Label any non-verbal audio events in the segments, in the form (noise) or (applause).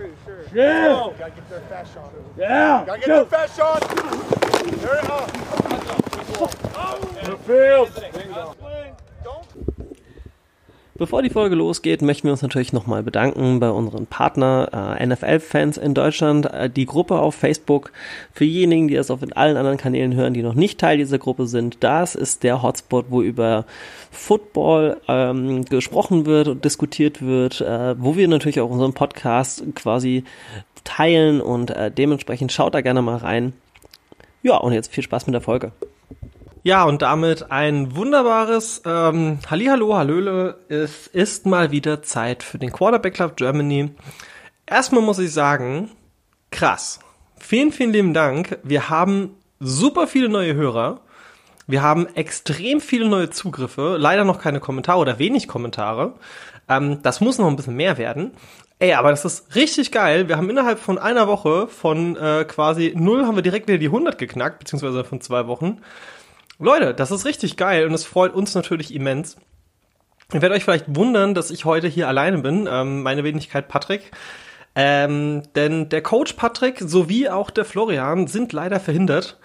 pretty sure. Yeah. Oh, gotta get their fast shot. Yeah. Gotta get their fast shot. There it is. The field. Bevor die Folge losgeht, möchten wir uns natürlich nochmal bedanken bei unseren Partner äh, NFL-Fans in Deutschland, äh, die Gruppe auf Facebook. Für diejenigen, die das auf allen anderen Kanälen hören, die noch nicht Teil dieser Gruppe sind, das ist der Hotspot, wo über Football ähm, gesprochen wird und diskutiert wird, äh, wo wir natürlich auch unseren Podcast quasi teilen und äh, dementsprechend schaut da gerne mal rein. Ja, und jetzt viel Spaß mit der Folge. Ja, und damit ein wunderbares ähm, Hallihallo, Hallöle. Es ist mal wieder Zeit für den Quarterback Club Germany. Erstmal muss ich sagen, krass. Vielen, vielen lieben Dank. Wir haben super viele neue Hörer. Wir haben extrem viele neue Zugriffe. Leider noch keine Kommentare oder wenig Kommentare. Ähm, das muss noch ein bisschen mehr werden. Ey, aber das ist richtig geil. Wir haben innerhalb von einer Woche von äh, quasi null haben wir direkt wieder die 100 geknackt, beziehungsweise von zwei Wochen. Leute, das ist richtig geil und es freut uns natürlich immens. Ihr werdet euch vielleicht wundern, dass ich heute hier alleine bin, ähm, meine Wenigkeit Patrick. Ähm, denn der Coach Patrick sowie auch der Florian sind leider verhindert.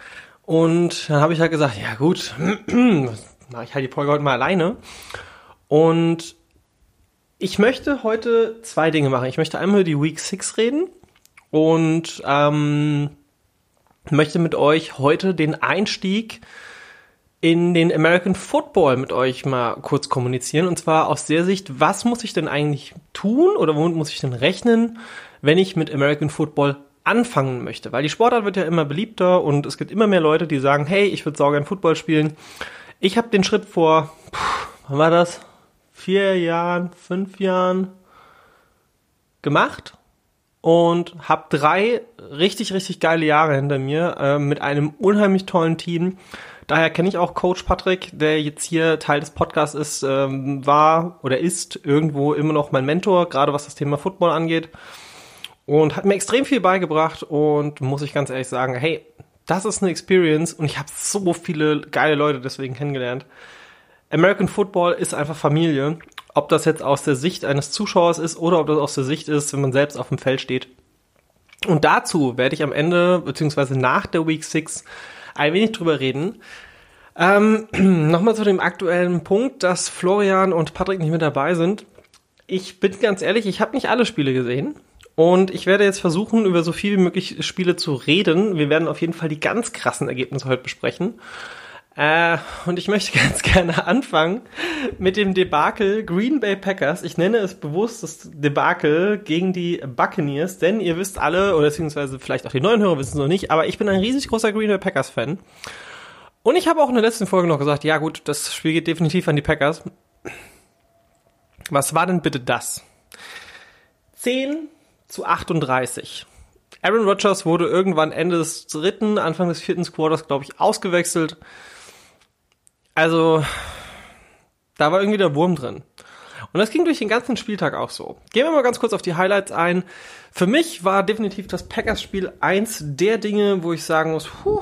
Und dann habe ich halt gesagt, ja gut, (clears throat) ich halt die Folge heute mal alleine. Und ich möchte heute zwei Dinge machen. Ich möchte einmal über die Week 6 reden und ähm, möchte mit euch heute den Einstieg in den American Football mit euch mal kurz kommunizieren. Und zwar aus der Sicht, was muss ich denn eigentlich tun oder womit muss ich denn rechnen, wenn ich mit American Football anfangen möchte? Weil die Sportart wird ja immer beliebter und es gibt immer mehr Leute, die sagen, hey, ich würde sauber Football spielen. Ich habe den Schritt vor, puh, wann war das? Vier Jahren, fünf Jahren gemacht und habe drei richtig, richtig geile Jahre hinter mir äh, mit einem unheimlich tollen Team. Daher kenne ich auch Coach Patrick, der jetzt hier Teil des Podcasts ist, ähm, war oder ist irgendwo immer noch mein Mentor, gerade was das Thema Football angeht. Und hat mir extrem viel beigebracht und muss ich ganz ehrlich sagen, hey, das ist eine Experience und ich habe so viele geile Leute deswegen kennengelernt. American Football ist einfach Familie. Ob das jetzt aus der Sicht eines Zuschauers ist oder ob das aus der Sicht ist, wenn man selbst auf dem Feld steht. Und dazu werde ich am Ende, beziehungsweise nach der Week 6, ein wenig drüber reden. Ähm, (clears throat) Nochmal zu dem aktuellen Punkt, dass Florian und Patrick nicht mit dabei sind. Ich bin ganz ehrlich, ich habe nicht alle Spiele gesehen. Und ich werde jetzt versuchen, über so viel wie möglich Spiele zu reden. Wir werden auf jeden Fall die ganz krassen Ergebnisse heute besprechen. Äh, und ich möchte (laughs) ganz gerne anfangen mit dem Debakel Green Bay Packers. Ich nenne es bewusst das Debakel gegen die Buccaneers, denn ihr wisst alle, oder beziehungsweise vielleicht auch die neuen Hörer wissen es noch nicht, aber ich bin ein riesig großer Green Bay Packers Fan. Und ich habe auch in der letzten Folge noch gesagt, ja gut, das Spiel geht definitiv an die Packers. Was war denn bitte das? 10 zu 38. Aaron Rodgers wurde irgendwann Ende des dritten, Anfang des vierten Quarters, glaube ich, ausgewechselt. Also, da war irgendwie der Wurm drin. Und das ging durch den ganzen Spieltag auch so. Gehen wir mal ganz kurz auf die Highlights ein. Für mich war definitiv das Packers-Spiel eins der Dinge, wo ich sagen muss, puh.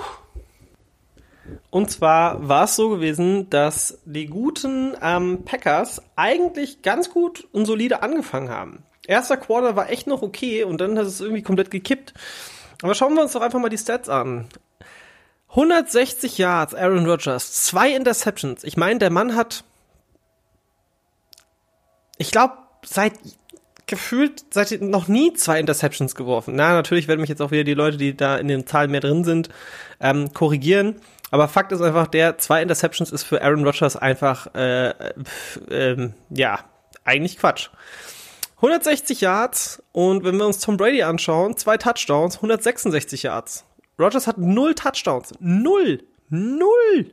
Und zwar war es so gewesen, dass die guten ähm, Packers eigentlich ganz gut und solide angefangen haben. Erster Quarter war echt noch okay und dann hat es irgendwie komplett gekippt. Aber schauen wir uns doch einfach mal die Stats an. 160 Yards, Aaron Rodgers, zwei Interceptions. Ich meine, der Mann hat, ich glaube, seit gefühlt seit noch nie zwei Interceptions geworfen. Na, natürlich werden mich jetzt auch wieder die Leute, die da in den Zahlen mehr drin sind, ähm, korrigieren. Aber Fakt ist einfach, der zwei Interceptions ist für Aaron Rodgers einfach, äh, äh, ja, eigentlich Quatsch. 160 Yards und wenn wir uns Tom Brady anschauen, zwei Touchdowns, 166 Yards. Rogers hat null Touchdowns. Null. Null.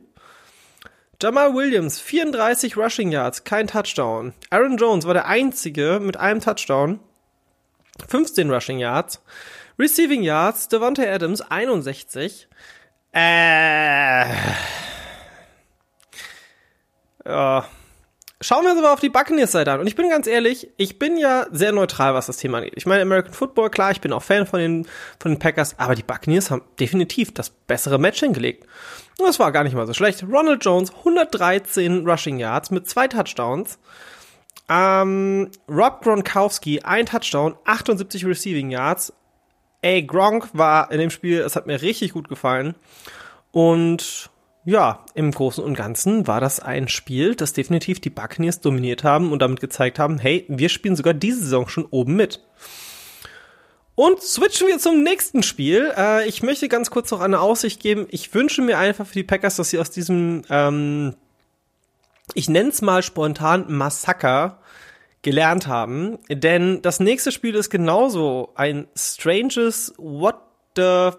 Jamal Williams, 34 Rushing Yards, kein Touchdown. Aaron Jones war der einzige mit einem Touchdown. 15 Rushing Yards. Receiving Yards, Devontae Adams, 61. Äh. Ja. Schauen wir uns aber auf die Buccaneers-Seite an. Und ich bin ganz ehrlich, ich bin ja sehr neutral, was das Thema angeht. Ich meine, American Football, klar, ich bin auch Fan von den, von den Packers, aber die Buccaneers haben definitiv das bessere Match hingelegt. Und das war gar nicht mal so schlecht. Ronald Jones, 113 Rushing Yards mit zwei Touchdowns. Ähm, Rob Gronkowski, ein Touchdown, 78 Receiving Yards. Ey, Gronk war in dem Spiel, es hat mir richtig gut gefallen. Und ja, im Großen und Ganzen war das ein Spiel, das definitiv die Buccaneers dominiert haben und damit gezeigt haben, hey, wir spielen sogar diese Saison schon oben mit. Und switchen wir zum nächsten Spiel. Äh, ich möchte ganz kurz noch eine Aussicht geben. Ich wünsche mir einfach für die Packers, dass sie aus diesem, ähm, ich nenne es mal spontan Massaker gelernt haben. Denn das nächste Spiel ist genauso ein stranges What the,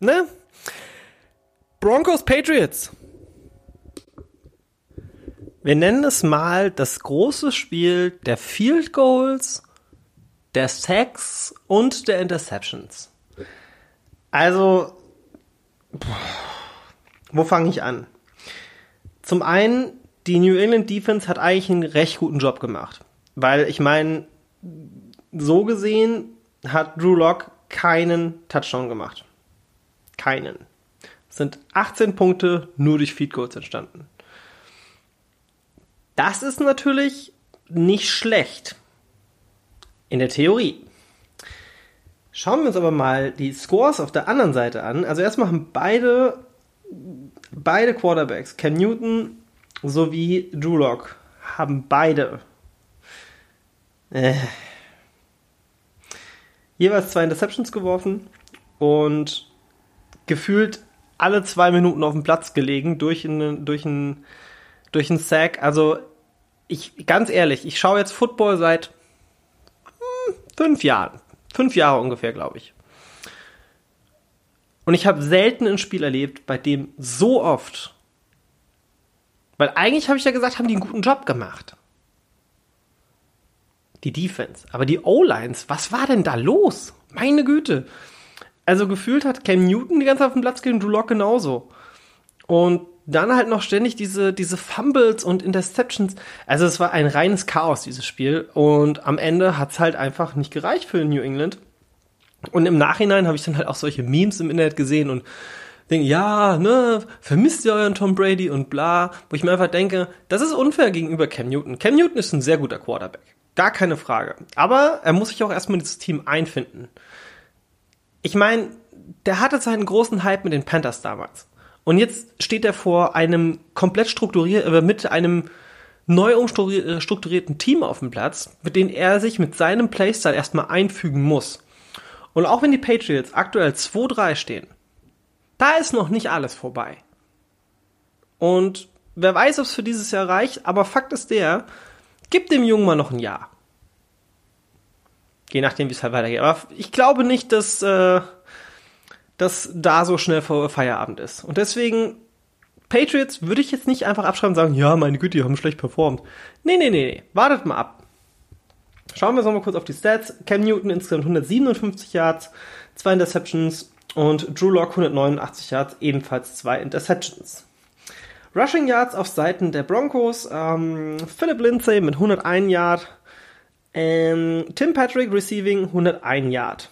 ne? Broncos Patriots. Wir nennen es mal das große Spiel der Field Goals, der Sacks und der Interceptions. Also, wo fange ich an? Zum einen, die New England Defense hat eigentlich einen recht guten Job gemacht. Weil ich meine, so gesehen hat Drew Lock keinen Touchdown gemacht. Keinen sind 18 Punkte nur durch Feed Goals entstanden. Das ist natürlich nicht schlecht. In der Theorie. Schauen wir uns aber mal die Scores auf der anderen Seite an. Also erstmal haben beide, beide Quarterbacks, Cam Newton sowie Drew Lock, haben beide äh, jeweils zwei Interceptions geworfen und gefühlt alle zwei Minuten auf dem Platz gelegen durch einen, durch einen, durch einen Sack. Also, ich, ganz ehrlich, ich schaue jetzt Football seit hm, fünf Jahren. Fünf Jahre ungefähr, glaube ich. Und ich habe selten ein Spiel erlebt, bei dem so oft, weil eigentlich habe ich ja gesagt, haben die einen guten Job gemacht. Die Defense. Aber die O-Lines, was war denn da los? Meine Güte also gefühlt hat Cam Newton die ganze Zeit auf dem Platz gegen Drew Lock genauso. Und dann halt noch ständig diese, diese Fumbles und Interceptions. Also es war ein reines Chaos, dieses Spiel. Und am Ende hat es halt einfach nicht gereicht für New England. Und im Nachhinein habe ich dann halt auch solche Memes im Internet gesehen und denke, ja, ne, vermisst ihr euren Tom Brady und bla, wo ich mir einfach denke, das ist unfair gegenüber Cam Newton. Cam Newton ist ein sehr guter Quarterback. Gar keine Frage. Aber er muss sich auch erstmal in dieses Team einfinden ich meine, der hatte seinen großen Hype mit den Panthers damals. Und jetzt steht er vor einem komplett strukturierten, äh, mit einem neu umstrukturierten Team auf dem Platz, mit dem er sich mit seinem Playstyle erstmal einfügen muss. Und auch wenn die Patriots aktuell 2-3 stehen, da ist noch nicht alles vorbei. Und wer weiß, ob es für dieses Jahr reicht, aber Fakt ist der, gib dem Jungen mal noch ein Jahr. Je nachdem, wie es halt weitergeht. Aber ich glaube nicht, dass, äh, dass da so schnell vor Feierabend ist. Und deswegen, Patriots würde ich jetzt nicht einfach abschreiben und sagen, ja, meine Güte, die haben schlecht performt. Nee, nee, nee, nee. Wartet mal ab. Schauen wir uns nochmal kurz auf die Stats. Cam Newton insgesamt 157 Yards, zwei Interceptions und Drew Lock 189 Yards, ebenfalls zwei Interceptions. Rushing Yards auf Seiten der Broncos. Ähm, Philip Lindsay mit 101 Yards, ähm, Tim Patrick receiving 101 Yard.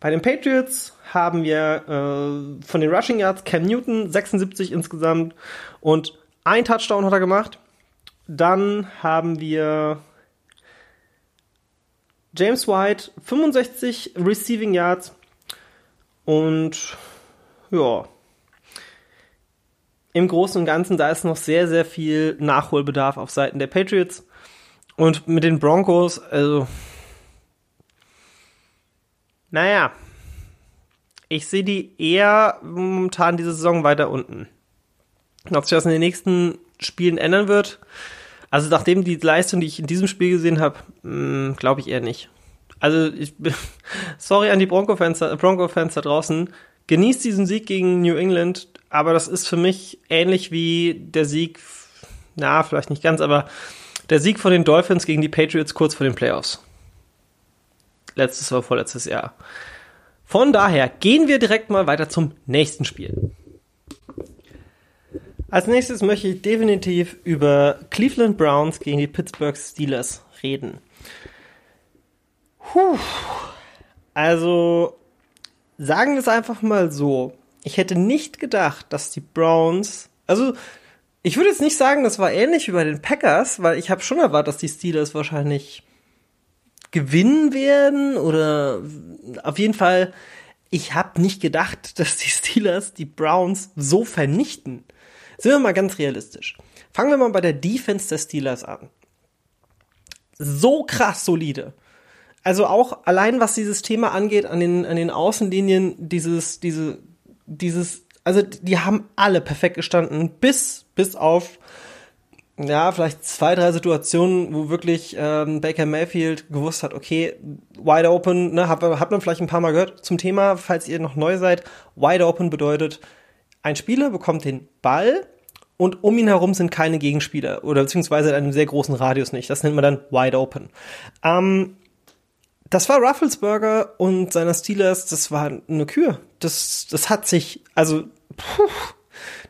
Bei den Patriots haben wir äh, von den Rushing Yards Cam Newton 76 insgesamt und ein Touchdown hat er gemacht. Dann haben wir James White 65 Receiving Yards und ja, im Großen und Ganzen, da ist noch sehr, sehr viel Nachholbedarf auf Seiten der Patriots. Und mit den Broncos, also. Naja. Ich sehe die eher momentan diese Saison weiter unten. Ob sich das in den nächsten Spielen ändern wird, also nachdem die Leistung, die ich in diesem Spiel gesehen habe, hm, glaube ich eher nicht. Also ich (laughs) sorry an die Bronco-Fans Bronco -Fans da draußen. Genießt diesen Sieg gegen New England, aber das ist für mich ähnlich wie der Sieg, na, vielleicht nicht ganz, aber der Sieg von den Dolphins gegen die Patriots kurz vor den Playoffs. Letztes oder vorletztes Jahr. Von daher gehen wir direkt mal weiter zum nächsten Spiel. Als nächstes möchte ich definitiv über Cleveland Browns gegen die Pittsburgh Steelers reden. Puh. Also, sagen wir es einfach mal so. Ich hätte nicht gedacht, dass die Browns, also Ich würde jetzt nicht sagen, das war ähnlich wie bei den Packers, weil ich habe schon erwartet, dass die Steelers wahrscheinlich gewinnen werden oder auf jeden Fall, ich habe nicht gedacht, (laughs) dass die Steelers die Browns so vernichten. Sind wir mal ganz realistisch. Fangen wir mal bei der Defense der Steelers an. So krass solide. Also auch allein was dieses Thema angeht an den an den Außenlinien dieses diese dieses also die haben alle perfekt gestanden bis bis auf ja, vielleicht zwei, drei Situationen, wo wirklich ähm, Baker Mayfield gewusst hat, okay, wide open, ne, hat, hat man vielleicht ein paar Mal gehört zum Thema, falls ihr noch neu seid. Wide open bedeutet, ein Spieler bekommt den Ball und um ihn herum sind keine Gegenspieler oder beziehungsweise in einem sehr großen Radius nicht. Das nennt man dann wide open. Ähm, das war Rufflesburger und seiner Steelers, das war eine Kür. Das, das hat sich, also, puh,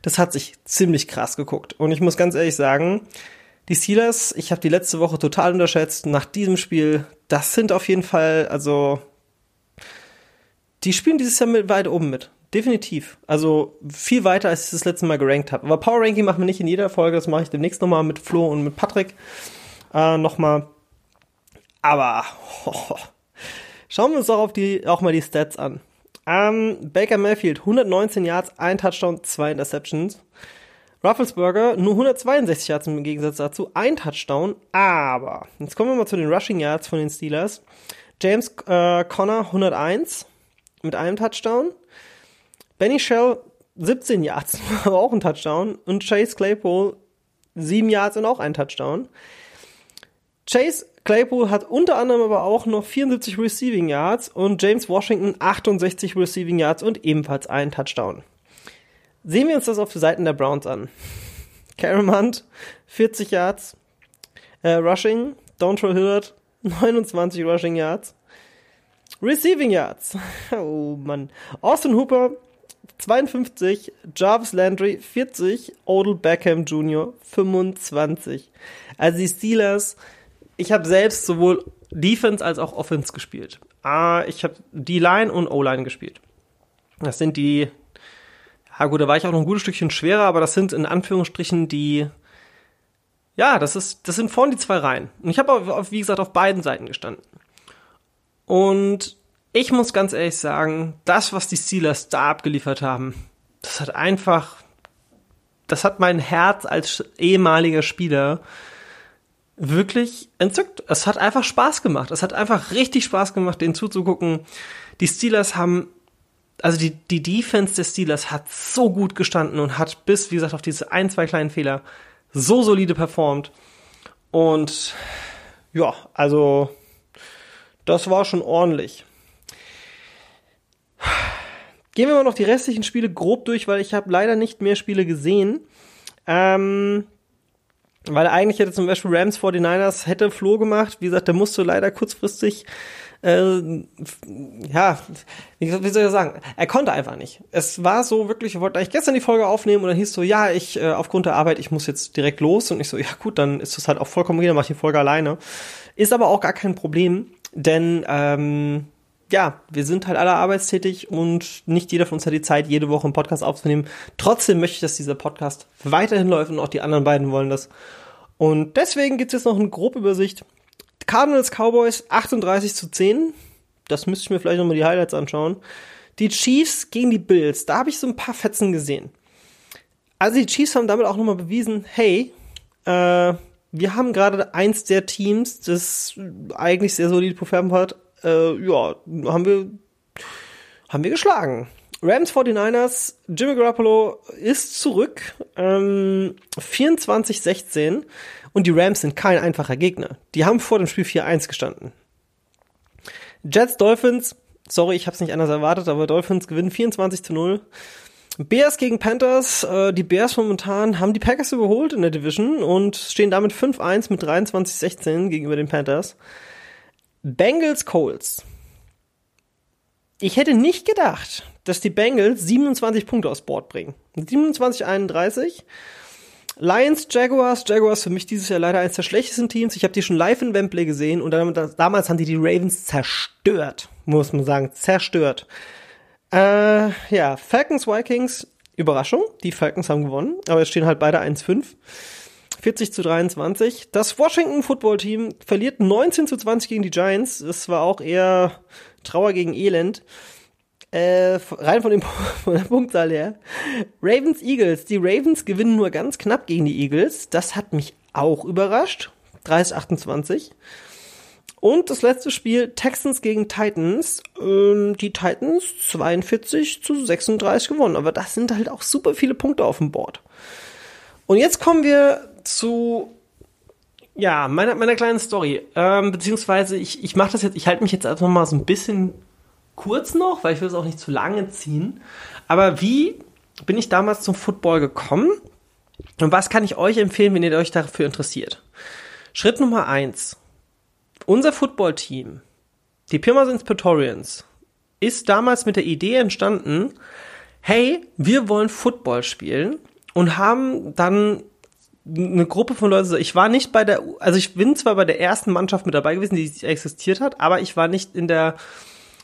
das hat sich ziemlich krass geguckt. Und ich muss ganz ehrlich sagen, die Steelers, ich habe die letzte Woche total unterschätzt. Nach diesem Spiel, das sind auf jeden Fall, also, die spielen dieses Jahr mit weit oben mit. Definitiv. Also viel weiter, als ich das letzte Mal gerankt habe. Aber Power Ranking machen wir nicht in jeder Folge. Das mache ich demnächst nochmal mit Flo und mit Patrick. Äh, nochmal. Aber oh, (laughs) schauen wir uns doch auf die, auch mal die Stats an. Ähm, Baker Mayfield, 119 Yards, ein Touchdown, zwei Interceptions. Rufflesburger, nur 162 Yards im Gegensatz dazu, ein Touchdown. Aber, jetzt kommen wir mal zu den Rushing Yards von den Steelers. James äh, Conner, 101 mit einem Touchdown. Benny Shell, 17 Yards, (laughs) aber auch ein Touchdown. Und Chase Claypool, 7 Yards und auch ein Touchdown. Chase Claypool hat unter anderem aber auch noch 74 Receiving Yards und James Washington 68 Receiving Yards und ebenfalls einen Touchdown. Sehen wir uns das auf den Seiten der Browns an. (laughs) Karen Hunt 40 Yards äh, Rushing, Dontrell Hillard 29 Rushing Yards. Receiving Yards. (laughs) Oh Mann. Austin Hooper 52, Jarvis Landry 40, Odell Beckham Jr. 25. Also die Steelers ich habe selbst sowohl Defense als auch Offense gespielt. Ah, ich habe D-Line und O-Line gespielt. Das sind die, ja gut, da war ich auch noch ein gutes Stückchen schwerer, aber das sind in Anführungsstrichen die, ja, das ist, das sind vorne die zwei Reihen. Und ich habe, wie gesagt, auf beiden Seiten gestanden. Und ich muss ganz ehrlich sagen, das, was die Steelers da abgeliefert haben, das hat einfach, das hat mein Herz als ehemaliger Spieler wirklich entzückt. Es hat einfach Spaß gemacht. Es hat einfach richtig Spaß gemacht, denen zuzugucken. Die Steelers haben, also die, die Defense des Steelers hat so gut gestanden und hat bis, wie gesagt, auf diese ein, zwei kleinen Fehler so solide performt. Und ja, also das war schon ordentlich. Gehen wir mal noch die restlichen Spiele grob durch, weil ich habe leider nicht mehr Spiele gesehen. Ähm, weil eigentlich hätte zum Beispiel Rams 49ers hätte Flo gemacht. Wie gesagt, der musste leider kurzfristig äh, ja, wie, wie soll ich sagen? Er konnte einfach nicht. Es war so wirklich, ich wollte eigentlich gestern die Folge aufnehmen und dann hieß so, ja, ich äh, aufgrund der Arbeit, ich muss jetzt direkt los und ich so, ja gut, dann ist das halt auch vollkommen okay, dann mach ich die Folge alleine. Ist aber auch gar kein Problem, denn ähm, ja, wir sind halt alle arbeitstätig und nicht jeder von uns hat die Zeit, jede Woche einen Podcast aufzunehmen. Trotzdem möchte ich, dass dieser Podcast weiterhin läuft und auch die anderen beiden wollen das. Und deswegen gibt's jetzt noch eine grobe Übersicht. Cardinals Cowboys 38 zu 10. Das müsste ich mir vielleicht nochmal die Highlights anschauen. Die Chiefs gegen die Bills. Da habe ich so ein paar Fetzen gesehen. Also die Chiefs haben damit auch nochmal bewiesen, hey, äh, wir haben gerade eins der Teams, das eigentlich sehr solide performt hat, äh, ja, haben wir, haben wir geschlagen. Rams 49ers, Jimmy Garoppolo ist zurück, ähm, 24-16 und die Rams sind kein einfacher Gegner. Die haben vor dem Spiel 4-1 gestanden. Jets Dolphins, sorry, ich habe es nicht anders erwartet, aber Dolphins gewinnen 24 zu 0. Bears gegen Panthers, äh, die Bears momentan haben die Packers überholt in der Division und stehen damit 5-1 mit 23-16 gegenüber den Panthers. Bengals Colts. Ich hätte nicht gedacht, dass die Bengals 27 Punkte aufs Board bringen. 27-31. Lions, Jaguars. Jaguars für mich dieses Jahr leider eines der schlechtesten Teams. Ich habe die schon live in Wembley gesehen und dann, damals haben die die Ravens zerstört, muss man sagen, zerstört. Äh, ja, Falcons, Vikings. Überraschung, die Falcons haben gewonnen, aber es stehen halt beide 1-5. 40 zu 23. Das Washington Football Team verliert 19 zu 20 gegen die Giants. Das war auch eher Trauer gegen Elend. Äh, rein von, dem, (laughs) von der Punktzahl her. Ravens Eagles. Die Ravens gewinnen nur ganz knapp gegen die Eagles. Das hat mich auch überrascht. 30 28. Und das letzte Spiel Texans gegen Titans. Ähm, die Titans 42 zu 36 gewonnen. Aber das sind halt auch super viele Punkte auf dem Board. Und jetzt kommen wir zu ja, meiner, meiner kleinen Story. Ähm, beziehungsweise ich, ich mache das jetzt, ich halte mich jetzt einfach mal so ein bisschen kurz noch, weil ich will es auch nicht zu lange ziehen. Aber wie bin ich damals zum Football gekommen? Und was kann ich euch empfehlen, wenn ihr euch dafür interessiert? Schritt Nummer eins. Unser Footballteam, die Pirmasens Praetorians, ist damals mit der Idee entstanden, hey, wir wollen Football spielen und haben dann eine Gruppe von Leuten, ich war nicht bei der, also ich bin zwar bei der ersten Mannschaft mit dabei gewesen, die existiert hat, aber ich war nicht in der,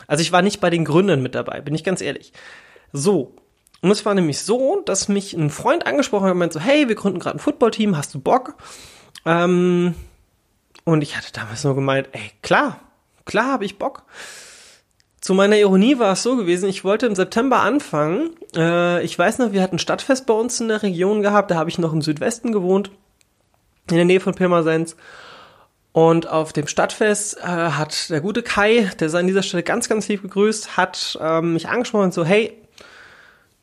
also ich war nicht bei den Gründern mit dabei, bin ich ganz ehrlich. So. Und es war nämlich so, dass mich ein Freund angesprochen hat und meinte so, hey, wir gründen gerade ein Footballteam, hast du Bock? Ähm, und ich hatte damals nur gemeint, ey, klar, klar habe ich Bock. Zu meiner Ironie war es so gewesen, ich wollte im September anfangen. Äh, ich weiß noch, wir hatten Stadtfest bei uns in der Region gehabt, da habe ich noch im Südwesten gewohnt, in der Nähe von Pirmasens. Und auf dem Stadtfest äh, hat der gute Kai, der sei an dieser Stelle ganz, ganz lieb gegrüßt, hat ähm, mich angesprochen und so, hey,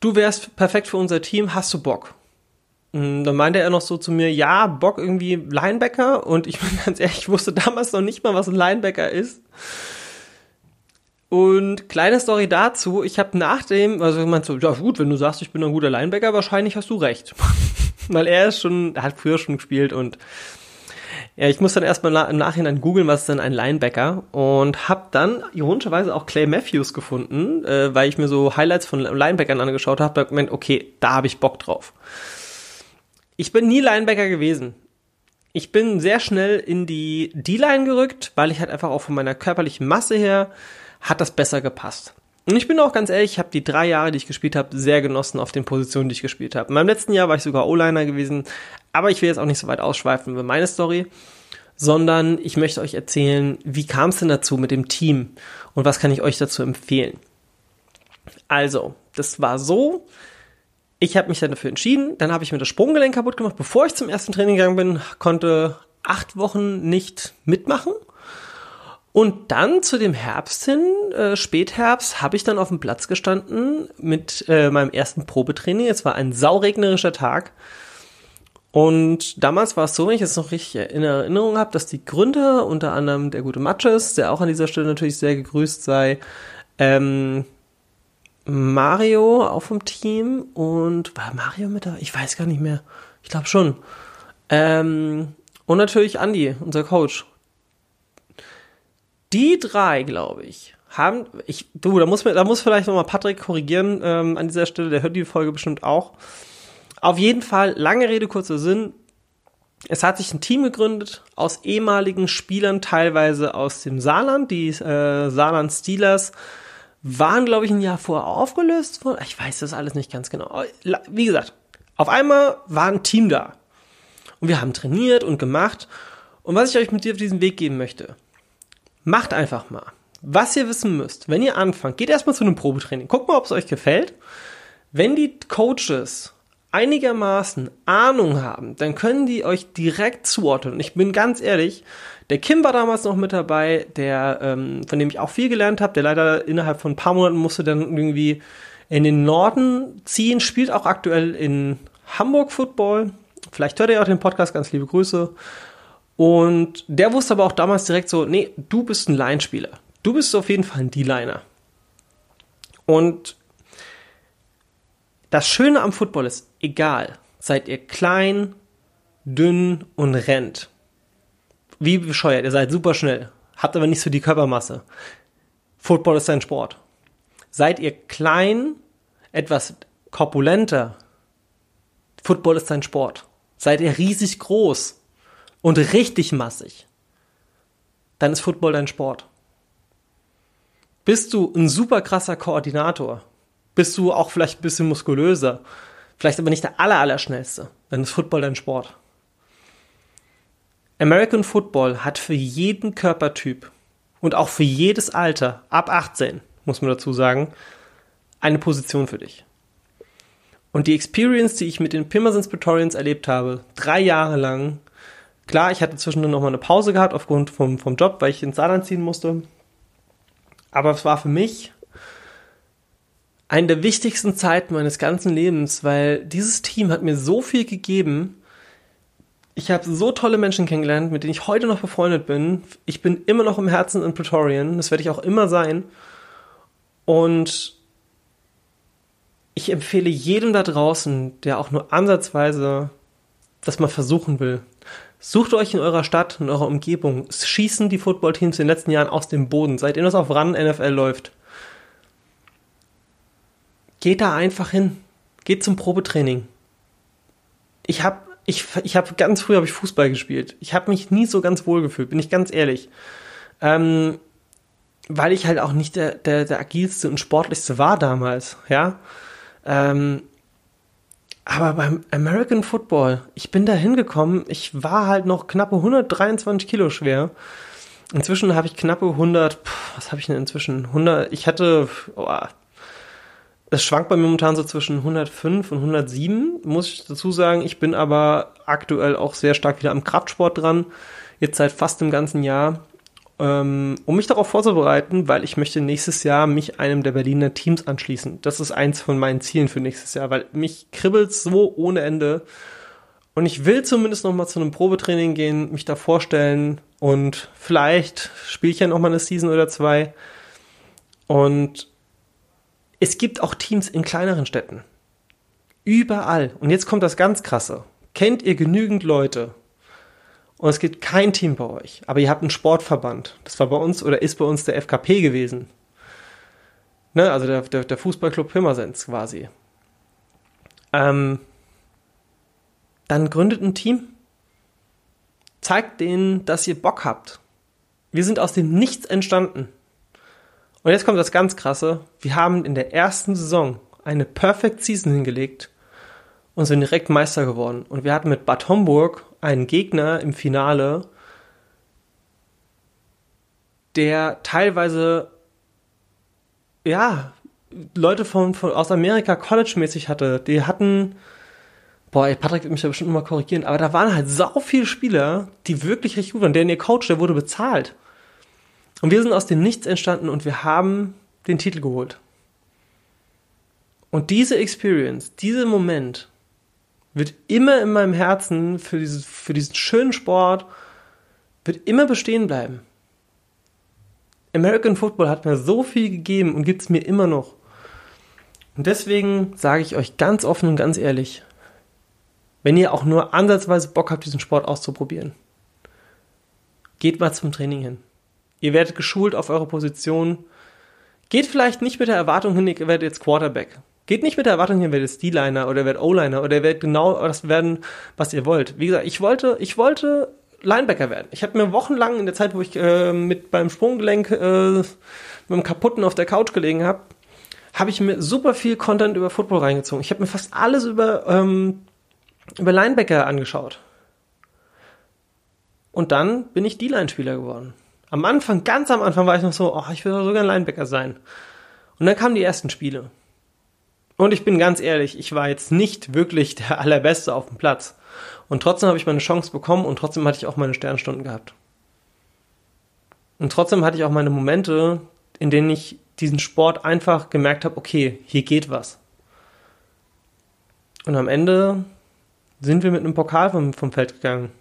du wärst perfekt für unser Team, hast du Bock? Und dann meinte er noch so zu mir, ja, Bock irgendwie Linebacker. Und ich (laughs) bin ganz ehrlich, ich wusste damals noch nicht mal, was ein Linebacker ist. Und kleine Story dazu, ich habe nach dem, also ich meinte so, ja gut, wenn du sagst, ich bin ein guter Linebacker, wahrscheinlich hast du recht. (laughs) Weil er ist schon, er hat früher schon gespielt und ja, ich muss dann erstmal im Nachhinein googeln, was ist denn ein Linebacker und habe dann ironischerweise auch Clay Matthews gefunden, äh, weil ich mir so Highlights von Linebackern angeschaut habe, da gemeint, okay, da habe ich Bock drauf. Ich bin nie Linebacker gewesen. Ich bin sehr schnell in die D-Line gerückt, weil ich halt einfach auch von meiner körperlichen Masse her hat das besser gepasst. Und ich bin auch ganz ehrlich, ich habe die drei Jahre, die ich gespielt habe, sehr genossen auf den Positionen, die ich gespielt habe. In meinem letzten Jahr war ich sogar O-Liner gewesen, aber ich will jetzt auch nicht so weit ausschweifen über meine Story, sondern ich möchte euch erzählen, wie kam es denn dazu mit dem Team und was kann ich euch dazu empfehlen. Also, das war so, ich habe mich dann dafür entschieden, dann habe ich mir das Sprunggelenk kaputt gemacht, bevor ich zum ersten Training gegangen bin, konnte acht Wochen nicht mitmachen und dann zu dem Herbst hin, äh, Spätherbst, habe ich dann auf dem Platz gestanden mit äh, meinem ersten Probetraining. Es war ein sauregnerischer Tag. Und damals war es so, wenn ich es noch richtig in Erinnerung habe, dass die Gründer, unter anderem der gute Matches, der auch an dieser Stelle natürlich sehr gegrüßt sei, ähm, Mario auch vom Team und war Mario mit da? Ich weiß gar nicht mehr. Ich glaube schon. Ähm, und natürlich Andy, unser Coach. Die drei, glaube ich, haben, ich, du, da muss, da muss vielleicht nochmal Patrick korrigieren ähm, an dieser Stelle, der hört die Folge bestimmt auch. Auf jeden Fall, lange Rede, kurzer Sinn. Es hat sich ein Team gegründet aus ehemaligen Spielern, teilweise aus dem Saarland. Die äh, Saarland Steelers waren, glaube ich, ein Jahr vorher aufgelöst worden. Ich weiß das alles nicht ganz genau. Wie gesagt, auf einmal war ein Team da. Und wir haben trainiert und gemacht. Und was ich euch mit dir auf diesen Weg geben möchte, Macht einfach mal. Was ihr wissen müsst, wenn ihr anfangt, geht erstmal zu einem Probetraining. Guckt mal, ob es euch gefällt. Wenn die Coaches einigermaßen Ahnung haben, dann können die euch direkt zuordnen. Und ich bin ganz ehrlich, der Kim war damals noch mit dabei, der, ähm, von dem ich auch viel gelernt habe, der leider innerhalb von ein paar Monaten musste dann irgendwie in den Norden ziehen, spielt auch aktuell in Hamburg Football. Vielleicht hört ihr auch den Podcast, ganz liebe Grüße. Und der wusste aber auch damals direkt so, nee, du bist ein Line-Spieler. Du bist auf jeden Fall ein D-Liner. Und das Schöne am Football ist, egal, seid ihr klein, dünn und rennt. Wie bescheuert, ihr seid super schnell, habt aber nicht so die Körpermasse. Football ist ein Sport. Seid ihr klein, etwas korpulenter, Football ist ein Sport. Seid ihr riesig groß, und richtig massig, dann ist Football dein Sport. Bist du ein super krasser Koordinator, bist du auch vielleicht ein bisschen muskulöser. Vielleicht aber nicht der aller, aller schnellste. Dann ist Football dein Sport. American Football hat für jeden Körpertyp und auch für jedes Alter, ab 18, muss man dazu sagen, eine Position für dich. Und die Experience, die ich mit den Pirmasens Praetorians erlebt habe, drei Jahre lang, klar, ich hatte zwischendurch nochmal eine Pause gehabt aufgrund vom, vom Job, weil ich ins Saarland ziehen musste. Aber es war für mich eine der wichtigsten Zeiten meines ganzen Lebens, weil dieses Team hat mir so viel gegeben. Ich habe so tolle Menschen kennengelernt, mit denen ich heute noch befreundet bin. Ich bin immer noch im Herzen in Praetorian, das werde ich auch immer sein. Und ich empfehle jedem da draußen, der auch nur ansatzweise das mal versuchen will. Sucht euch in eurer Stadt, in eurer Umgebung. Schießen die Footballteams in den letzten Jahren aus dem Boden, seitdem das auf Run NFL läuft. Geht da einfach hin. Geht zum Probetraining. Ich habe ich, ich hab ganz früh habe ich Fußball gespielt. Ich habe mich nie so ganz wohl gefühlt, bin ich ganz ehrlich. Ähm, weil ich halt auch nicht der, der, der agilste und sportlichste war damals, ja. Ähm, aber beim American Football, ich bin da hingekommen, ich war halt noch knappe 123 Kilo schwer. Inzwischen habe ich knappe 100, pff, was habe ich denn inzwischen? 100, ich hatte, oh, das schwankt bei mir momentan so zwischen 105 und 107, muss ich dazu sagen. Ich bin aber aktuell auch sehr stark wieder am Kraftsport dran, jetzt seit fast dem ganzen Jahr ähm, um mich darauf vorzubereiten, weil ich möchte nächstes Jahr mich einem der Berliner Teams anschließen. Das ist eins von meinen Zielen für nächstes Jahr, weil mich kribbelt so ohne Ende. Und ich will zumindest noch mal zu einem Probetraining gehen, mich da vorstellen und vielleicht spiele ich ja noch mal eine Season oder zwei. Und es gibt auch Teams in kleineren Städten. Überall. Und jetzt kommt das ganz krasse. Kennt ihr genügend Leute, und es gibt kein Team bei euch, aber ihr habt einen Sportverband. Das war bei uns oder ist bei uns der FKP gewesen. Ne, also der, der, der Fußballclub Pirmasens quasi. Ähm, dann gründet ein Team. Zeigt denen, dass ihr Bock habt. Wir sind aus dem Nichts entstanden. Und jetzt kommt das ganz krasse. Wir haben in der ersten Saison eine Perfect Season hingelegt und sind direkt Meister geworden. Und wir hatten mit Bad Homburg einen Gegner im Finale, der teilweise, ja, Leute von, von aus Amerika college-mäßig hatte. Die hatten, boah, Patrick wird mich da bestimmt mal korrigieren, aber da waren halt sau viele Spieler, die wirklich richtig gut waren. Der ihr Coach, der wurde bezahlt. Und wir sind aus dem Nichts entstanden und wir haben den Titel geholt. Und diese Experience, dieser Moment, wird immer in meinem Herzen für, dieses, für diesen schönen Sport, wird immer bestehen bleiben. American Football hat mir so viel gegeben und gibt es mir immer noch. Und deswegen sage ich euch ganz offen und ganz ehrlich, wenn ihr auch nur ansatzweise Bock habt, diesen Sport auszuprobieren, geht mal zum Training hin. Ihr werdet geschult auf eure Position. Geht vielleicht nicht mit der Erwartung hin, ihr werdet jetzt Quarterback. Geht nicht mit der Erwartung hin, werdet D-Liner oder werdet O-Liner oder werdet genau das werden, was ihr wollt. Wie gesagt, ich wollte, ich wollte Linebacker werden. Ich habe mir wochenlang in der Zeit, wo ich äh, mit beim Sprunggelenk äh, mit dem kaputten auf der Couch gelegen habe, habe ich mir super viel Content über Football reingezogen. Ich habe mir fast alles über ähm, über Linebacker angeschaut. Und dann bin ich D-Line-Spieler geworden. Am Anfang, ganz am Anfang war ich noch so, oh, ich will sogar ein Linebacker sein. Und dann kamen die ersten Spiele. Und ich bin ganz ehrlich, ich war jetzt nicht wirklich der (laughs) Allerbeste auf dem Platz. Und trotzdem habe ich meine Chance bekommen und trotzdem hatte ich auch meine Sternstunden gehabt. Und trotzdem hatte ich auch meine Momente, in denen ich diesen Sport einfach gemerkt habe, okay, hier geht was. Und am Ende sind wir mit einem Pokal vom, vom Feld gegangen.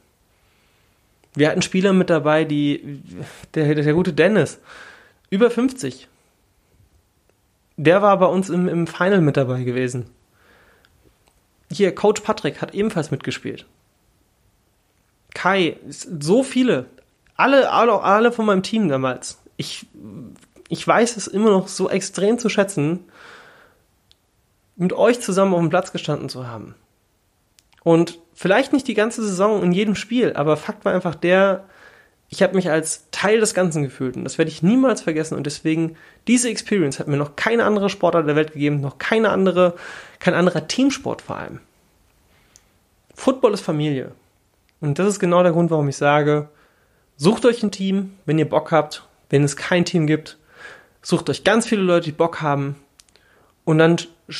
Wir hatten Spieler mit dabei, die, der, der gute Dennis, über 50, der war bei uns im, im Final mit dabei gewesen. Hier, Coach Patrick hat ebenfalls mitgespielt. Kai, so viele. Alle, alle, alle von meinem Team damals. Ich, ich weiß es immer noch so extrem zu schätzen, mit euch zusammen auf dem Platz gestanden zu haben. Und vielleicht nicht die ganze Saison in jedem Spiel, aber Fakt war einfach der, ich habe mich als Teil des Ganzen gefühlt. Und das werde ich niemals vergessen. Und deswegen, diese Experience hat mir noch keine andere Sportart der Welt gegeben, noch keine andere, kein anderer Teamsport vor allem. Football ist Familie. Und das ist genau der Grund, warum ich sage, sucht euch ein Team, wenn ihr Bock habt. Wenn es kein Team gibt, sucht euch ganz viele Leute, die Bock haben. Und dann,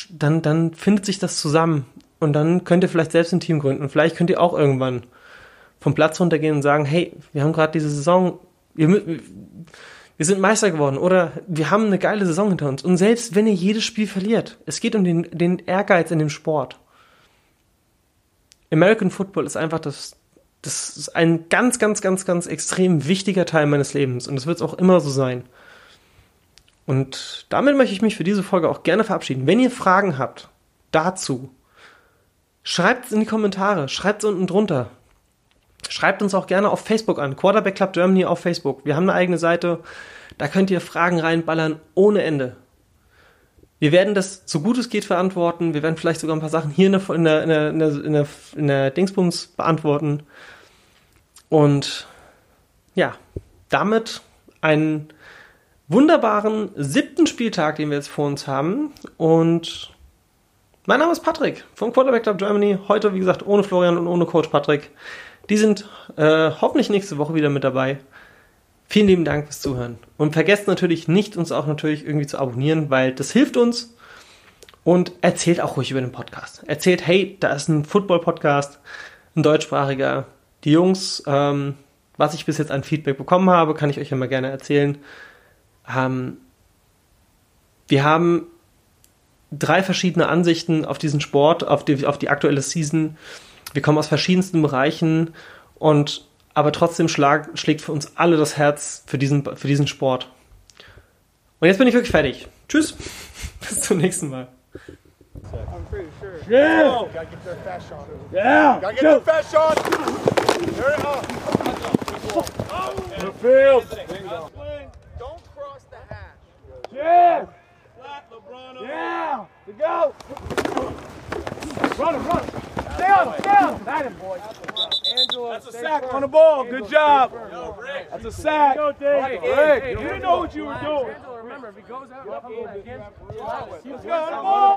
dann, dann findet sich das zusammen. Und dann könnt ihr vielleicht selbst ein Team gründen. Und vielleicht könnt ihr auch irgendwann vom Platz runtergehen und sagen, hey, wir haben gerade diese Saison, wir, wir sind Meister geworden oder wir haben eine geile Saison hinter uns. Und selbst wenn ihr jedes Spiel verliert, es geht um den, den Ehrgeiz in dem Sport. American Football ist einfach das, das ist ein ganz, ganz, ganz, ganz extrem wichtiger Teil meines Lebens und das wird es auch immer so sein. Und damit möchte ich mich für diese Folge auch gerne verabschieden. Wenn ihr Fragen habt dazu, schreibt es in die Kommentare, schreibt es unten drunter. Schreibt uns auch gerne auf Facebook an, Quarterback Club Germany auf Facebook. Wir haben eine eigene Seite, da könnt ihr Fragen reinballern ohne Ende. Wir werden das so gut es geht verantworten. Wir werden vielleicht sogar ein paar Sachen hier in der, in der, in der, in der, in der Dingsbums beantworten. Und ja, damit einen wunderbaren siebten Spieltag, den wir jetzt vor uns haben. Und mein Name ist Patrick vom Quarterback Club Germany. Heute, wie gesagt, ohne Florian und ohne Coach Patrick. Die sind äh, hoffentlich nächste Woche wieder mit dabei. Vielen lieben Dank fürs Zuhören. Und vergesst natürlich nicht, uns auch natürlich irgendwie zu abonnieren, weil das hilft uns. Und erzählt auch ruhig über den Podcast. Erzählt, hey, da ist ein Football-Podcast, ein deutschsprachiger. Die Jungs, ähm, was ich bis jetzt an Feedback bekommen habe, kann ich euch immer gerne erzählen. Ähm, wir haben drei verschiedene Ansichten auf diesen Sport, auf die, auf die aktuelle Season. Wir kommen aus verschiedensten Bereichen und aber trotzdem schlag, schlägt für uns alle das Herz für diesen, für diesen Sport. Und jetzt bin ich wirklich fertig. Tschüss. (laughs) Bis zum nächsten Mal. I'm pretty sure. Yeah. Oh, gotta get their fast shot. Yeah. Gotta get their fast shot. There it up. The field. Don't cross the hash. Yeah. Yeah. To go. Run him, run him. Stay on him, stay on him. Got him, boys. That's a sack on the ball. Good job. That's a sack. Rick, Rick, you didn't know what you were doing. Remember, if he goes out, Let's go on the ball.